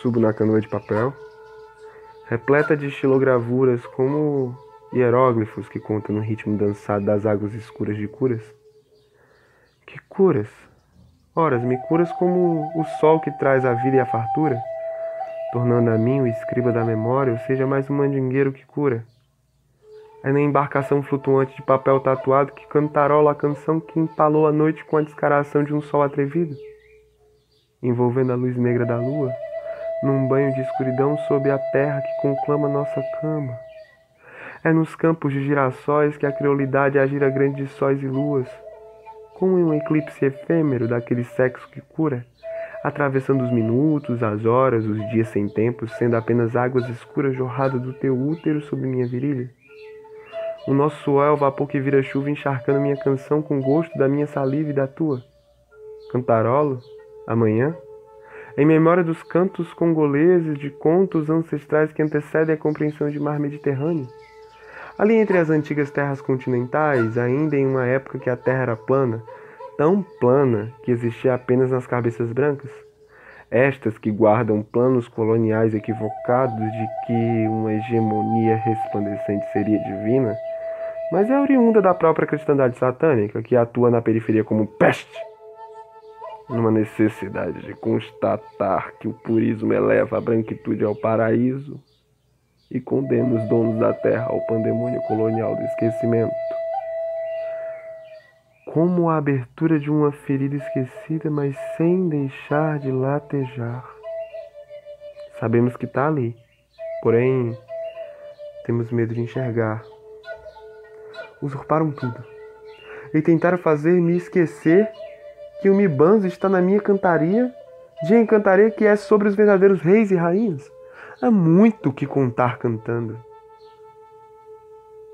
Subo na canoa de papel, repleta de estilogravuras como hieróglifos que contam no ritmo dançado das águas escuras de curas. Que curas? Horas, me curas como o sol que traz a vida e a fartura, tornando a mim o escriba da memória, ou seja, mais um mandingueiro que cura. É na embarcação flutuante de papel tatuado que cantarola a canção que empalou a noite com a descaração de um sol atrevido, envolvendo a luz negra da lua, num banho de escuridão sob a terra que conclama nossa cama. É nos campos de girassóis que a criolidade agira grandes sóis e luas, como em um eclipse efêmero daquele sexo que cura, atravessando os minutos, as horas, os dias sem tempo, sendo apenas águas escuras jorradas do teu útero sobre minha virilha. O nosso suor é o vapor que vira chuva encharcando minha canção com gosto da minha saliva e da tua. Cantarolo, amanhã, em memória dos cantos congoleses de contos ancestrais que antecedem a compreensão de mar Mediterrâneo. Ali entre as antigas terras continentais, ainda em uma época que a terra era plana, tão plana que existia apenas nas cabeças brancas, estas que guardam planos coloniais equivocados de que uma hegemonia resplandecente seria divina, mas é oriunda da própria cristandade satânica que atua na periferia como peste, numa necessidade de constatar que o purismo eleva a branquitude ao paraíso e condena os donos da terra ao pandemônio colonial do esquecimento. Como a abertura de uma ferida esquecida, mas sem deixar de latejar. Sabemos que está ali, porém temos medo de enxergar. Usurparam tudo e tentaram fazer-me esquecer que o Mibanzo está na minha cantaria, de encantaria que é sobre os verdadeiros reis e rainhas. Há muito o que contar cantando.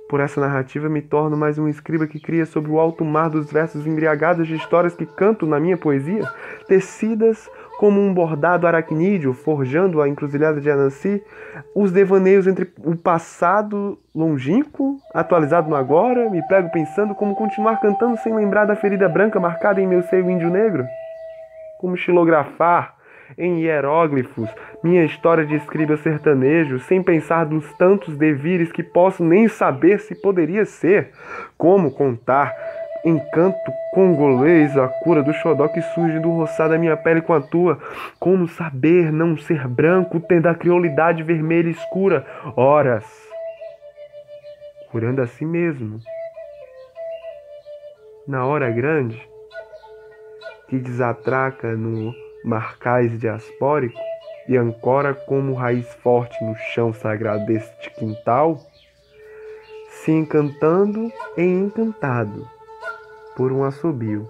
Por essa narrativa me torno mais um escriba que cria sobre o alto mar dos versos embriagados de histórias que canto na minha poesia, tecidas como um bordado aracnídeo, forjando a encruzilhada de Anansi, os devaneios entre o passado longínquo, atualizado no agora, me pego pensando como continuar cantando sem lembrar da ferida branca marcada em meu seio índio negro. Como xilografar em hieróglifos minha história de escriba sertanejo, sem pensar nos tantos devires que posso nem saber se poderia ser. Como contar encanto congolês, a cura do xodó que surge do roçar da minha pele com a tua. Como saber não ser branco, tendo a criolidade vermelha escura, horas, curando a si mesmo. Na hora grande, que desatraca no marcais diaspórico e ancora como raiz forte no chão sagrado deste quintal, se encantando e encantado por um assobio.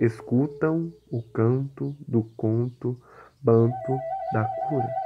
Escutam o canto do conto banto da cura.